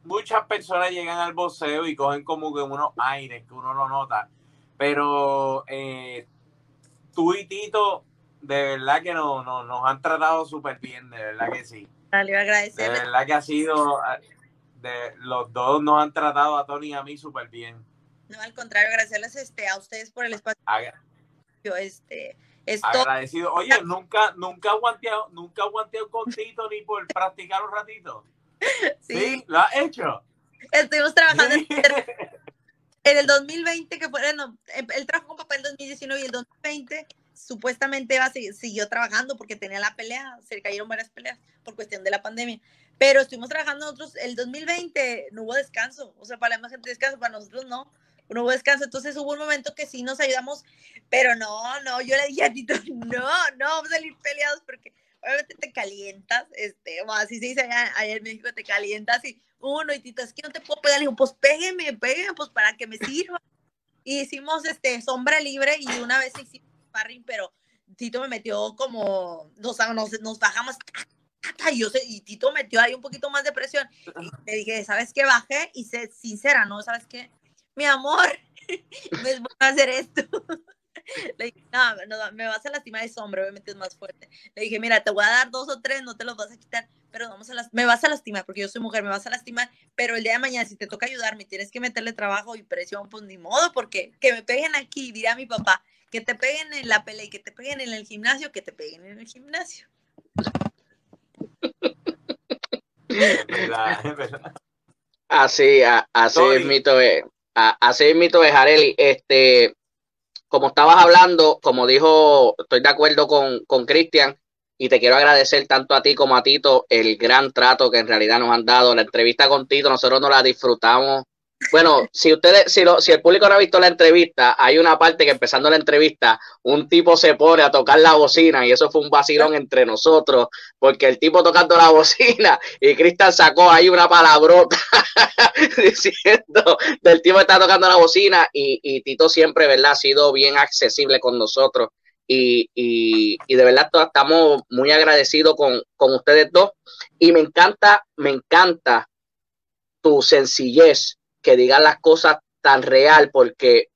muchas personas llegan al boxeo y cogen como que unos aires que uno lo nota. Pero eh, tú y Tito, de verdad que no, no- nos han tratado súper bien, de verdad que sí. Le iba a De agradecer. verdad que ha sido, eh, de, los dos nos han tratado a Tony y a mí súper bien. No, al contrario, agradecerles este, a ustedes por el espacio. Agra- Este, esto, agradecido. Oye, nunca, nunca aguanteado, nunca aguanteado con Tito ni por practicar un ratito. sí, Sí, lo has hecho. estuvimos trabajando Sí. en el 2020, que fue, no, em, él trabajó con papá en el 2019 y el 2020 supuestamente iba a seguir- siguió trabajando porque tenía la pelea, se le cayeron varias peleas por cuestión de la pandemia. Pero estuvimos trabajando nosotros, el 2020 no hubo descanso, o sea, para la gente descanso, para nosotros no, no hubo descanso, entonces hubo un momento que sí nos ayudamos, pero no, no, yo le dije a Tito, no, no, vamos a salir peleados porque obviamente te calientas, este, o así se dice allá, allá en México, te calientas y uno, y Tito, es que no te puedo pegar, le digo, pues pégueme, pégueme, pues para que me sirva. Y hicimos este sombra libre y una vez hicimos sparring, pero Tito me metió como, nos, nos, nos bajamos, y, yo sé, y Tito metió ahí un poquito más de presión. Y le dije, ¿sabes qué? Bajé y sé sincera, ¿no? ¿Sabes qué? Mi amor, me es bueno hacer esto. Le dije, no, no, me vas a lastimar ese hombre, obviamente es más fuerte. Le dije, mira, te voy a dar dos o tres, no te los vas a quitar, pero vamos a las me vas a lastimar, porque yo soy mujer, me vas a lastimar, pero el día de mañana, si te toca ayudarme, tienes que meterle trabajo y presión, pues ni modo, porque que me peguen aquí, dirá mi papá, que te peguen en la pelea y que te peguen en el gimnasio, que te peguen en el gimnasio. Es verdad, es verdad. Así, a- así es mito es. a- Así es mito es, Areli. Este, como estabas hablando, como dijo, estoy de acuerdo con, con Cristian, y te quiero agradecer tanto a ti como a Tito el gran trato que en realidad nos han dado. La entrevista con Tito, nosotros nos la disfrutamos. Bueno, si ustedes, si, lo, si el público no ha visto la entrevista, hay una parte que empezando la entrevista, un tipo se pone a tocar la bocina y eso fue un vacilón entre nosotros, porque el tipo tocando la bocina y Cristian sacó ahí una palabrota diciendo del tipo que está tocando la bocina y, y Tito siempre, ¿verdad? Ha sido bien accesible con nosotros y, y, y de verdad estamos muy agradecidos con, con ustedes dos y me encanta, me encanta tu sencillez, que digan las cosas tan real, porque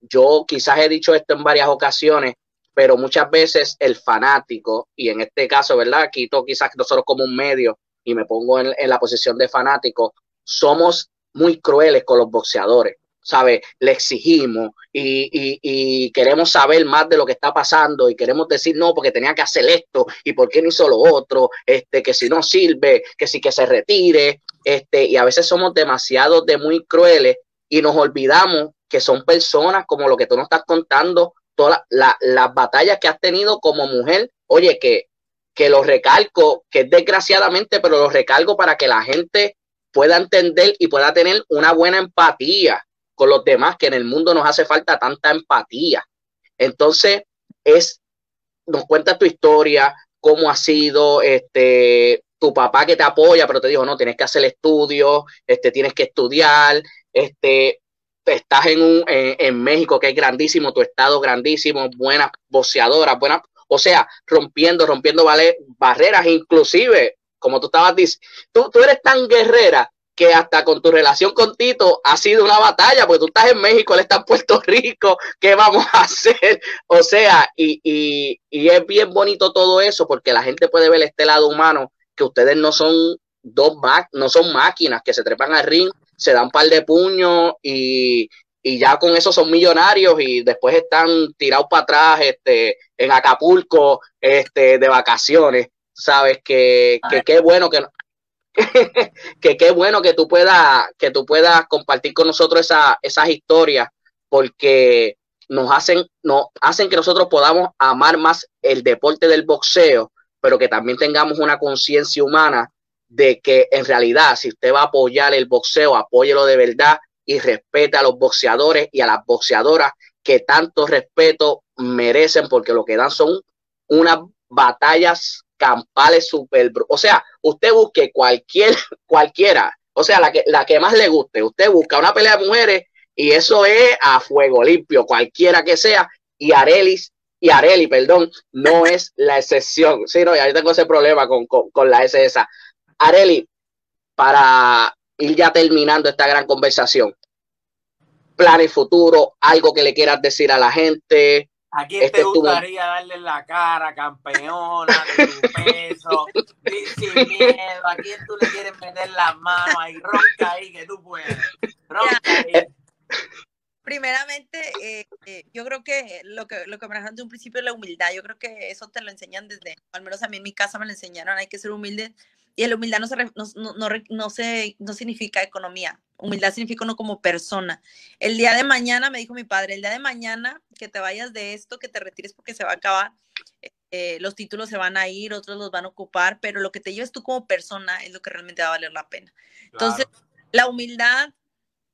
yo quizás he dicho esto en varias ocasiones, pero muchas veces el fanático, y en este caso, ¿verdad? Quito quizás nosotros como un medio y me pongo en, en la posición de fanático, somos muy crueles con los boxeadores. ¿Sabe? Le exigimos y, y, y queremos saber más de lo que está pasando y queremos decir no, porque tenía que hacer esto y por qué no hizo lo otro, este, que si no sirve, que si que se retire, este, y a veces somos demasiado de muy crueles y nos olvidamos que son personas como lo que tú nos estás contando, todas la- las batallas que has tenido como mujer, oye, que, que lo recalco, que es desgraciadamente, pero lo recalco para que la gente pueda entender y pueda tener una buena empatía con los demás, que en el mundo nos hace falta tanta empatía. Entonces, es, nos cuentas tu historia, cómo ha sido, este, tu papá que te apoya, pero te dijo, no, tienes que hacer estudios, este, tienes que estudiar, este, estás en un, en, México, que es grandísimo, tu estado grandísimo, buenas boxeadoras, buenas, o sea, rompiendo, rompiendo barreras, inclusive, como tú estabas diciendo, tú, tú eres tan guerrera que hasta con tu relación con Tito ha sido una batalla, porque tú estás en México, él está en Puerto Rico, ¿qué vamos a hacer? O sea, y, y, y es bien bonito todo eso, porque la gente puede ver este lado humano, que ustedes no son dos no son máquinas que se trepan al ring, se dan un par de puños y, y ya con eso son millonarios y después están tirados para atrás este, en Acapulco este, de vacaciones. Sabes que, que qué bueno que, que qué bueno que tú puedas que tú puedas compartir con nosotros esa, esas historias porque nos hacen nos hacen que nosotros podamos amar más el deporte del boxeo pero que también tengamos una conciencia humana de que en realidad si usted va a apoyar el boxeo apóyelo de verdad y respete a los boxeadores y a las boxeadoras que tanto respeto merecen porque lo que dan son unas batallas campales super, o sea, usted busque cualquier, cualquiera, o sea, la que, la que más le guste, usted busca una pelea de mujeres y eso es a fuego limpio, cualquiera que sea, y Arelis, y Areli, perdón, no es la excepción, sí, no, ya yo tengo ese problema con, con, con la S esa. Areli, para ir ya terminando esta gran conversación, planes futuro, algo que le quieras decir a la gente, ¿A quién Este te tu- gustaría darle la cara, campeona, de tu peso, sin- miedo? ¿A quién tú le quieres meter las manos ahí? Ronca ahí, que tú puedes. Ronca ahí. Primeramente, eh, eh, yo creo que lo que lo que me de un principio es la humildad. Yo creo que eso te lo enseñan desde, al menos a mí en mi casa me lo enseñaron, hay que ser humilde. Y la humildad no, se, no, no, no, se, no significa economía. Humildad significa uno como persona. El día de mañana, me dijo mi padre, el día de mañana que te vayas de esto, que te retires porque se va a acabar, eh, los títulos se van a ir, otros los van a ocupar, pero lo que te lleves tú como persona es lo que realmente va a valer la pena. Entonces, la humildad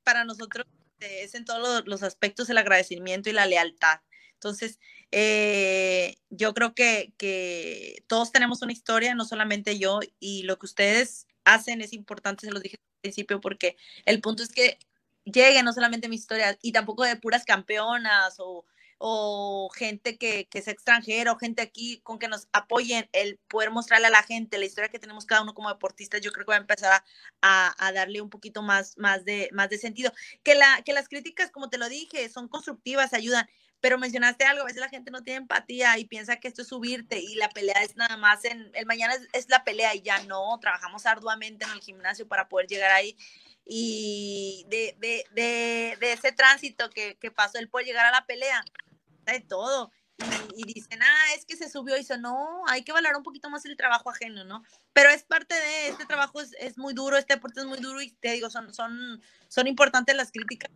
para nosotros eh, es en todos los, los aspectos el agradecimiento y la lealtad. Entonces, eh, yo creo que, todos tenemos una historia, no solamente yo, y lo que ustedes hacen es importante, se los dije al principio, porque el punto es que llegue no solamente mi historia, y tampoco de puras campeonas o, o gente que, que es extranjera o gente aquí con que nos apoyen, el poder mostrarle a la gente la historia que tenemos cada uno como deportistas, yo creo que va a empezar a, a, darle un poquito más, más, de, más de sentido. Que, la, que las críticas, como te lo dije, son constructivas, ayudan, pero mencionaste algo, a veces la gente no tiene empatía y piensa que esto es subirte y la pelea es nada más en, el mañana es, es la pelea y ya no, trabajamos arduamente en el gimnasio para poder llegar ahí y de, de, de, de ese tránsito que, que pasó él por llegar a la pelea, de todo. y, dicen, ah, es que se subió y dice, no, hay que valorar un poquito más el trabajo ajeno, ¿no? Pero es parte de, este trabajo es, es muy duro, este deporte es muy duro y te digo, son, son, son importantes las críticas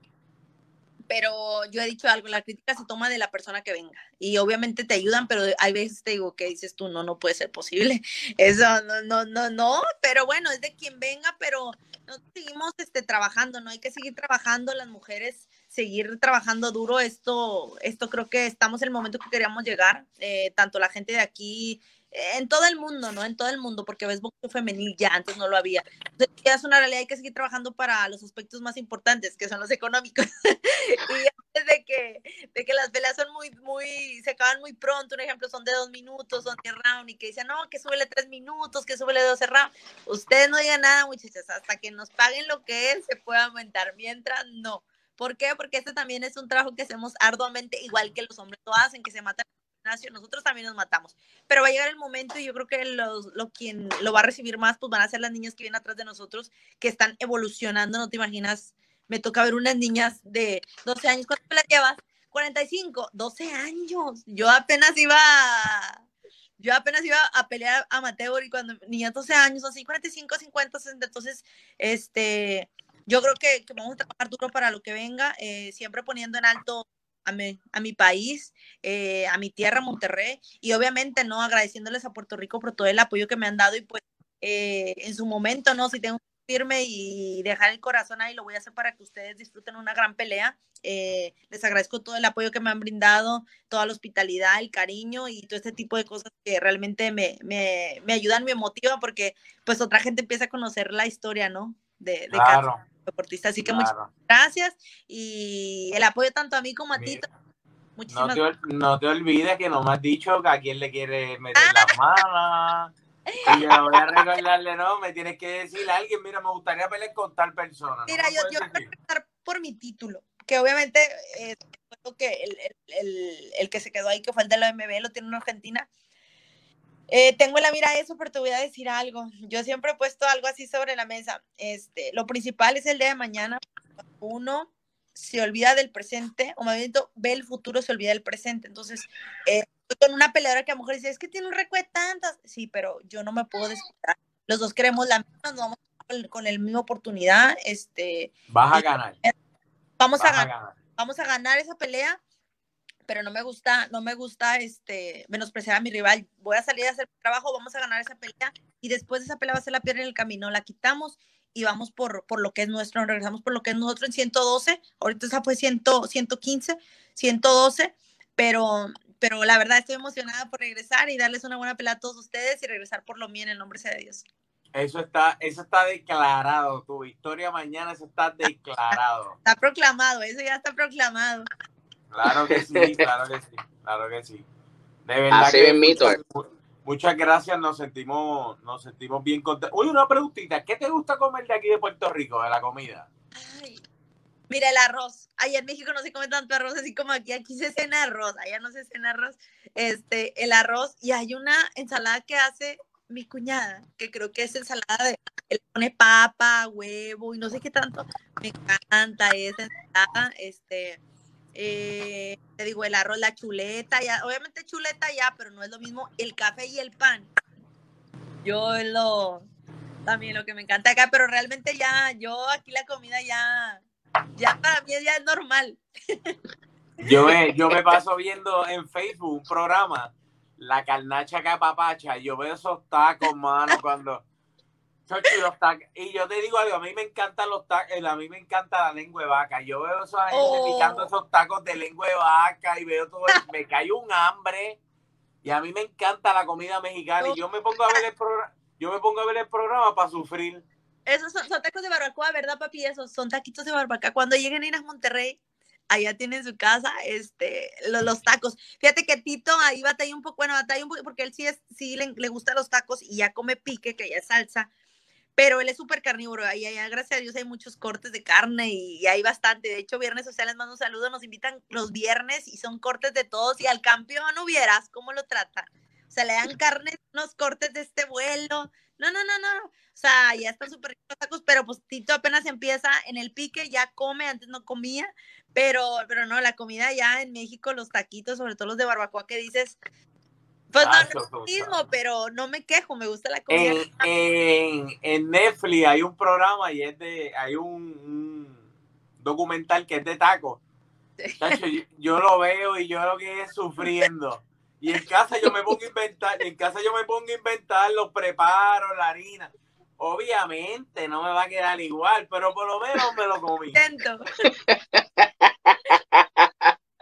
pero yo he dicho algo, la crítica se toma de la persona que venga y obviamente te ayudan, pero hay veces te digo que dices tú, no, no puede ser posible, eso no, no, no, no, pero bueno, es de quien venga, pero no seguimos este, trabajando, no hay que seguir trabajando, las mujeres seguir trabajando duro, esto, esto creo que estamos en el momento que queríamos llegar, eh, tanto la gente de aquí en todo el mundo, ¿no? En todo el mundo, porque ves boxeo femenil ya, antes no lo había. Entonces, ya es una realidad, hay que seguir trabajando para los aspectos más importantes, que son los económicos. y antes de que, de que las peleas son muy, muy, se acaban muy pronto, un ejemplo, son de dos minutos, son de round, y que dicen, no, que súbele tres minutos, que súbele doce round. Ustedes no digan nada, muchachas, hasta que nos paguen lo que es, se puede aumentar. Mientras, no. ¿Por qué? Porque este también es un trabajo que hacemos arduamente, igual que los hombres lo hacen, que se matan nosotros también nos matamos. Pero va a llegar el momento y yo creo que los, lo, quien lo va a recibir más, pues van a ser las niñas que vienen atrás de nosotros, que están evolucionando, no te imaginas, me toca ver unas niñas de 12 años, ¿cuánto las llevas? 45, 12 años. Yo apenas iba, yo apenas iba a pelear amateur y cuando niñas 12 años, así 45, 50, 60, entonces, este, yo creo que, que, vamos a trabajar duro para lo que venga, eh, siempre poniendo en alto a mi, país, eh, a mi tierra, Monterrey, y obviamente, ¿no? Agradeciéndoles a Puerto Rico por todo el apoyo que me han dado y pues eh, en su momento, ¿no? Si tengo que irme y dejar el corazón ahí, lo voy a hacer para que ustedes disfruten una gran pelea. Eh, les agradezco todo el apoyo que me han brindado, toda la hospitalidad, el cariño y todo este tipo de cosas que realmente me, me, me ayudan, me motivan porque pues otra gente empieza a conocer la historia, ¿no? De, de claro deportista. Así que muchas gracias y el apoyo tanto a mí como a ti. No te, no te, olvides que no me has dicho que a quién le quiere meter las manos. Y yo voy a recordarle, no, me tienes que decir a alguien, mira, me gustaría pelear con tal persona. Mira, yo, yo voy a empezar por mi título, que obviamente eh, que el, el, el, que se quedó ahí, que fue el de la MB, lo tiene en Argentina, eh, tengo la mira eso, pero te voy a decir algo. Yo siempre he puesto algo así sobre la mesa. Este, lo principal es el día de mañana. Uno se olvida del presente, o más bien ve el futuro, se olvida del presente. Entonces, eh, con una peleadora que a lo mejor dice, es que tiene un récord de tantas. Sí, pero yo no me puedo descuidar. Los dos queremos la misma, nos vamos con, la misma oportunidad. Este, Vas a ganar. Vamos a, ganar. Vamos a ganar esa pelea pero no me gusta, no me gusta este, menospreciar a mi rival. Voy a salir a hacer trabajo, vamos a ganar esa pelea y después de esa pelea va a ser la piedra en el camino, la quitamos y vamos por, por lo que es nuestro, regresamos por lo que es nosotros en 112, ahorita esa fue 100, 115, 112, pero, pero la verdad estoy emocionada por regresar y darles una buena pelea a todos ustedes y regresar por lo mío en el nombre sea de Dios. Eso está, eso está declarado, tu victoria mañana, eso está declarado. Está proclamado, eso ya está proclamado. Claro que sí, claro que sí, claro que sí. De verdad Así que muchas, muchas, gracias, nos sentimos, nos sentimos bien contentos. Oye, una preguntita, ¿qué te gusta comer de aquí de Puerto Rico, de la comida? Ay, mira el arroz. Allá en México no se come tanto arroz así como aquí, aquí se cena arroz, allá no se cena arroz. Este, el arroz y hay una ensalada que hace mi cuñada, que creo que es ensalada de, él pone papa, huevo y no sé qué tanto. Me encanta esa ensalada, este, eh, te digo, el arroz, la chuleta, ya, obviamente chuleta ya, pero no es lo mismo el café y el pan. Yo lo, también lo que me encanta acá, pero realmente ya, yo aquí la comida ya, ya para mí ya es normal. Yo me, yo me paso viendo en Facebook un programa, la carnacha papacha, yo veo esos tacos, mano, cuando y yo te digo algo, a mí me encantan los tacos, eh, a mí me encanta la lengua de vaca. Yo veo a esa gente oh. picando esos tacos de lengua de vaca y veo todo, me cae un hambre. Y a mí me encanta la comida mexicana y yo me pongo a ver el programa, yo me pongo a ver el programa para sufrir. Esos son, tacos de barbacoa, ¿verdad, papi? Esos son taquitos de barbacoa. Cuando lleguen a ir a Monterrey, allá tienen su casa, este, los, tacos. Fíjate que Tito ahí batalla un poco, bueno, batalla un poco, porque él sí, es, sí le, le gustan los tacos y ya come pique, que ya es salsa pero él es súper carnívoro. Ahí, allá, gracias a Dios, hay muchos cortes de carne y, hay bastante. De hecho, Viernes Sociales mando un saludo. Nos invitan los viernes y son cortes de todos. Y al campeón hubieras, ¿cómo lo trata? O sea, le dan carne, unos cortes de este vuelo. No, no, no, no. O sea, ya están súper tacos, pero pues Tito apenas empieza en el pique, ya come, antes no comía, pero, pero no, la comida ya en México, los taquitos, sobre todo los de barbacoa que dices, pues no, Ah, no es eso, lo mismo, pero no me quejo, me gusta la comida. En, en, en Netflix hay un programa y es de, hay un, un documental que es de tacos. Tacho, yo, yo lo veo y yo lo que es sufriendo. Y en casa yo me pongo a inventar, en casa yo me pongo a inventar, los preparo, la harina. Obviamente no me va a quedar igual, pero por lo menos me lo comí. Intento.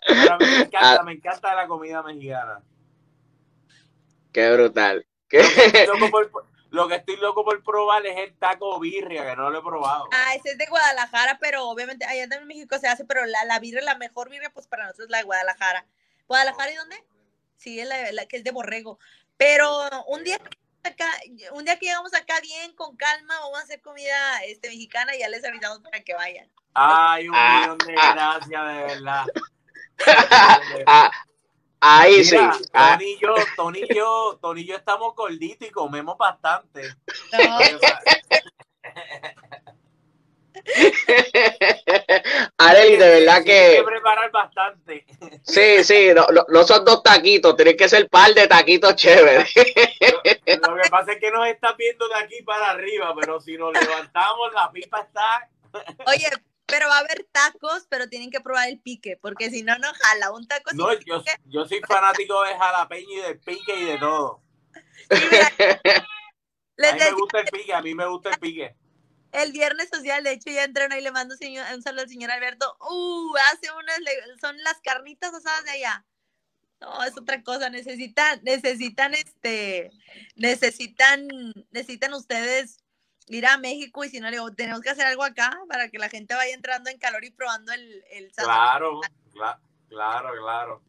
Pero me Ah. encanta, me encanta la comida mexicana. Qué brutal. Lo que, estoy loco por, lo que estoy loco por probar es el taco birria, que no lo he probado. Ah, ese es de Guadalajara, pero obviamente allá también en México se hace, pero la, la birria, la mejor birria, pues para nosotros es la de Guadalajara. ¿Guadalajara y dónde? Sí, es la, la que es de borrego. Pero un día acá, un día que llegamos acá bien, con calma, vamos a hacer comida este, mexicana y ya les avisamos para que vayan. Ay, un Ah, millón de ah. gracias, de verdad. Ah, ahí sí. Mira, Ah, Tony y yo, Tony y yo, Tony y yo estamos gorditos y comemos bastante. No, Areli, de verdad Tienes que que preparar bastante. sí, sí, no, no- no son dos taquitos, tienen que ser par de taquitos chéveres. Lo, lo que pasa es que nos está viendo de aquí para arriba, pero si nos levantamos, la pipa está. Oye, pero va a haber tacos, pero tienen que probar el pique, porque si no, no jala. Un taco sin No, yo, pique. yo soy fanático de jalapeño y del pique y de todo. Sí, mira, A mí me gusta el pique, a mí me gusta el pique. el viernes social, de hecho ya entreno y le mando un saludo al señor Alberto. Uh, hace unas, son las carnitas asadas de allá. No, es otra cosa, necesitan, necesitan este, necesitan, necesitan ustedes ir a México y si no, le digo, tenemos que hacer algo acá para que la gente vaya entrando en calor y probando el, el sazón. Claro, cla- claro, claro.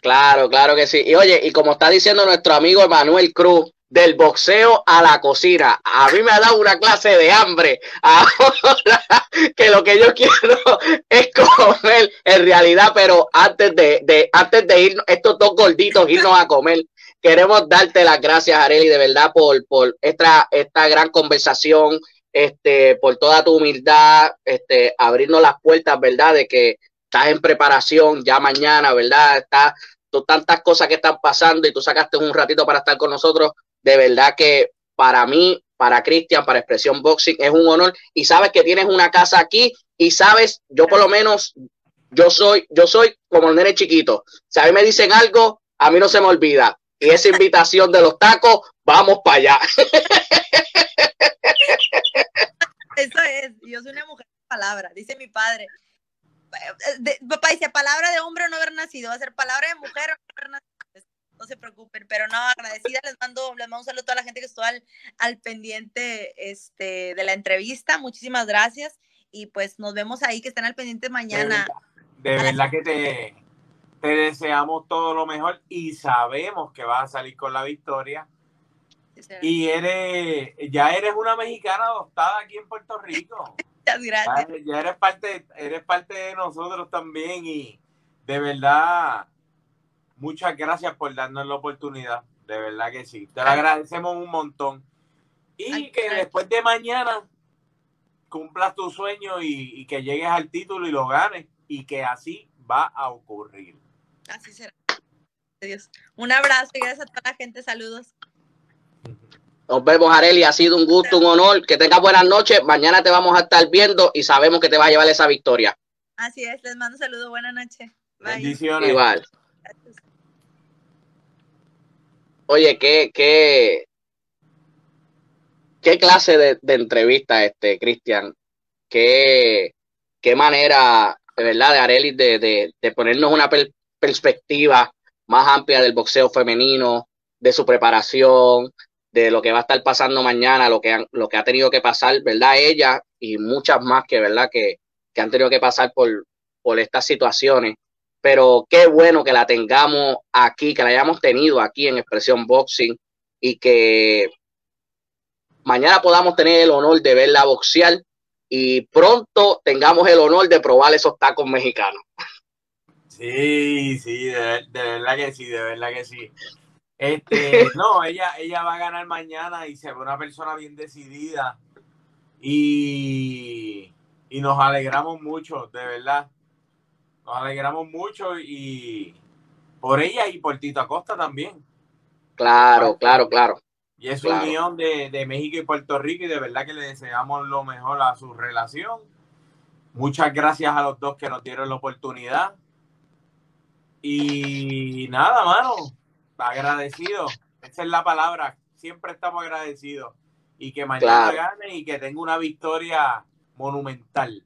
Claro, claro que sí. Y oye, y como está diciendo nuestro amigo Emanuel Cruz, del boxeo a la cocina, a mí me ha dado una clase de hambre. Ahora que lo que yo quiero es comer en realidad, pero antes de, de antes de ir, estos dos gorditos, irnos a comer, queremos darte las gracias, Areli, de verdad, por, por esta, esta gran conversación, este, por toda tu humildad, este, abrirnos las puertas, ¿verdad? De que estás en preparación ya mañana, ¿verdad? Está tú, tantas cosas que están pasando y tú sacaste un ratito para estar con nosotros. De verdad que para mí, para Cristian, para Expresión Boxing, es un honor. Y sabes que tienes una casa aquí y sabes, yo por lo menos, yo soy, yo soy como el nene chiquito. Si a mí me dicen algo, a mí no se me olvida. Y esa invitación de los tacos, vamos para allá. Eso es, yo soy una mujer de palabra, dice mi padre. Eh, De- papá dice, palabra de hombre o no haber nacido, va a ser palabra de mujer o no haber nacido. No se preocupen, pero no, agradecida, les mando, les mando un saludo a toda la gente que estuvo al, al pendiente este, de la entrevista. Muchísimas gracias. Y pues nos vemos ahí, que estén al pendiente mañana. De verdad que te, te deseamos todo lo mejor y sabemos que vas a salir con la victoria. Y eres, ya eres una mexicana adoptada aquí en Puerto Rico. Muchas Ya, gracias. ya eres parte, eres parte de nosotros también y de verdad, muchas gracias por darnos la oportunidad. De verdad que sí. Te lo agradecemos un montón. Y Ay, que gracias. después de mañana cumplas tu sueño y, y que llegues al título y lo ganes. Y que así va a ocurrir. Así será. Adiós. Un abrazo y gracias a toda la gente. Saludos. Nos vemos, Areli. Ha sido un gusto, un honor. Que tengas buenas noches. Mañana te vamos a estar viendo y sabemos que te vas a llevar esa victoria. Así es, les mando un saludo. Buenas noches. Bye. Bendiciones. Igual. Gracias. Oye, qué, qué, qué clase de, de entrevista, este, Cristian. Qué, qué manera, de verdad, de Arelis de, de, de ponernos una per- perspectiva más amplia del boxeo femenino, de su preparación, de lo que va a estar pasando mañana, lo que, ha tenido que pasar, ¿verdad? Ella y muchas más que, ¿verdad? Que, que han tenido que pasar por, por estas situaciones pero qué bueno que la tengamos aquí, que la hayamos tenido aquí en Expresión Boxing y que mañana podamos tener el honor de verla boxear y pronto tengamos el honor de probar esos tacos mexicanos. Sí, sí, de, de verdad que sí, de verdad que sí. Este, no, ella, ella va a ganar mañana y se ve una persona bien decidida. Y, y nos alegramos mucho, de verdad. Nos alegramos mucho y por ella y por Tito Acosta también. Claro, claro, claro. Y es Claro. unión de, de México y Puerto Rico y de verdad que le deseamos lo mejor a su relación. Muchas gracias a los dos que nos dieron la oportunidad. Y nada, mano, agradecido. Esa es la palabra. Siempre estamos agradecidos. Y que mañana Claro. gane y que tenga una victoria monumental.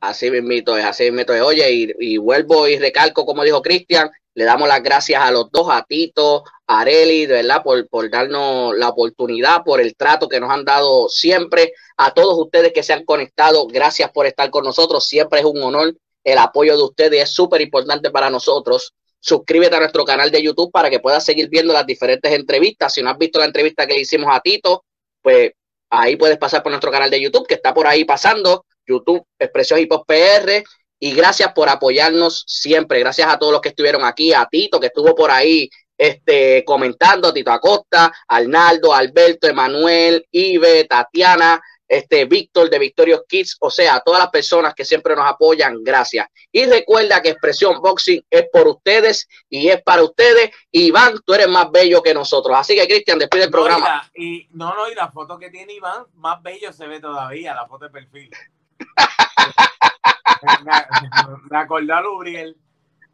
Así mismito es, así mismito es. Oye, y, y vuelvo y recalco, como dijo Cristian, le damos las gracias a los dos, a Tito, a Areli, de verdad, por, por darnos la oportunidad, por el trato que nos han dado siempre. A todos ustedes que se han conectado, gracias por estar con nosotros. Siempre es un honor el apoyo de ustedes, es súper importante para nosotros. Suscríbete a nuestro canal de YouTube para que puedas seguir viendo las diferentes entrevistas. Si no has visto la entrevista que le hicimos a Tito, pues ahí puedes pasar por nuestro canal de YouTube, que está por ahí pasando. YouTube, Expresión Hip Hop PR. Y gracias por apoyarnos siempre. Gracias a todos los que estuvieron aquí, a Tito, que estuvo por ahí este, comentando, a Tito Acosta, Arnaldo, Alberto, Emanuel, Ibe, Tatiana, este, Víctor de Victorious Kids, o sea, a todas las personas que siempre nos apoyan, gracias. Y recuerda que Expresión Boxing es por ustedes y es para ustedes. Iván, tú eres más bello que nosotros. Así que, Cristian, despide el No, y, programa. la, y no, no, y la foto que tiene Iván, más bello se ve todavía, la foto de perfil. me, me a Lubriel.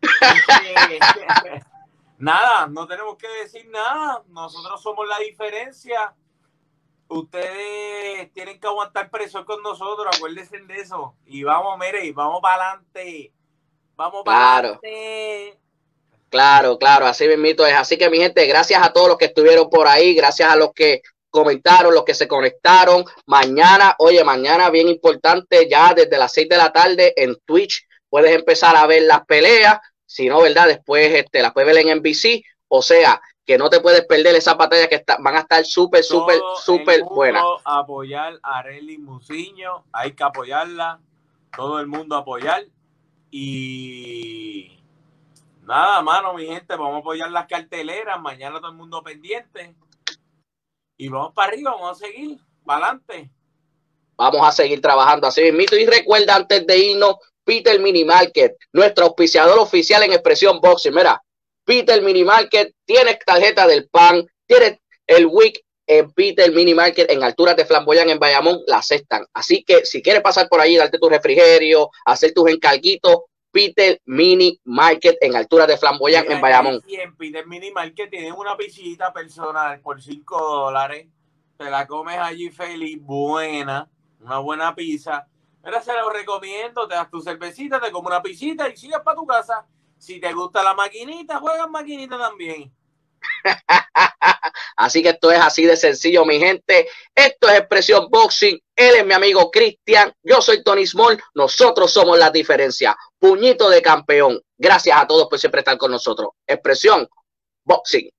Nada, no tenemos que decir nada. Nosotros somos la diferencia. Ustedes tienen que aguantar presión con nosotros, acuérdense de eso. Y vamos, mire, vamos para adelante. Vamos para Claro. adelante. Claro, claro, así mismito es. Así que mi gente, gracias a todos los que estuvieron por ahí, gracias a los que comentaron, los que se conectaron. Mañana, oye, mañana bien importante, ya desde las 6 de la tarde en Twitch puedes empezar a ver las peleas. Si no, ¿verdad? Después este, las puedes ver en NBC. O sea, que no te puedes perder esas batallas que está- van a estar súper, súper, súper buenas. Apoyar a Arely Musiño, hay que apoyarla, todo el mundo apoyar. Y nada, mano, mi gente, vamos a apoyar las carteleras, mañana todo el mundo pendiente. Y vamos para arriba, vamos a seguir, para adelante. Vamos a seguir trabajando así mismito. Y recuerda antes de irnos, Peter Mini Market, nuestro auspiciador oficial en Expresión Boxing. Mira, Peter Mini Market, tienes tarjeta del PAN, tienes el WIC en Peter Mini Market en alturas de Flamboyán en Bayamón, la aceptan. Así que si quieres pasar por ahí, darte tu refrigerio, hacer tus encarguitos, Peter Mini Market en alturas de Flamboyán en Bayamón. Y en Peter Mini Market tienen una pisita personal por 5 dólares. Te la comes allí feliz, buena, una buena pizza. Mira, se lo recomiendo, te das tu cervecita, te comes una pisita y sigues para tu casa. Si te gusta la maquinita, juegas maquinita también. Así que esto es así de sencillo, mi gente. Esto es Expresión Boxing. Él es mi amigo Cristian. Yo soy Tony Small. Nosotros somos la diferencia. Puñito de campeón. Gracias a todos por siempre estar con nosotros. Expresión Boxing.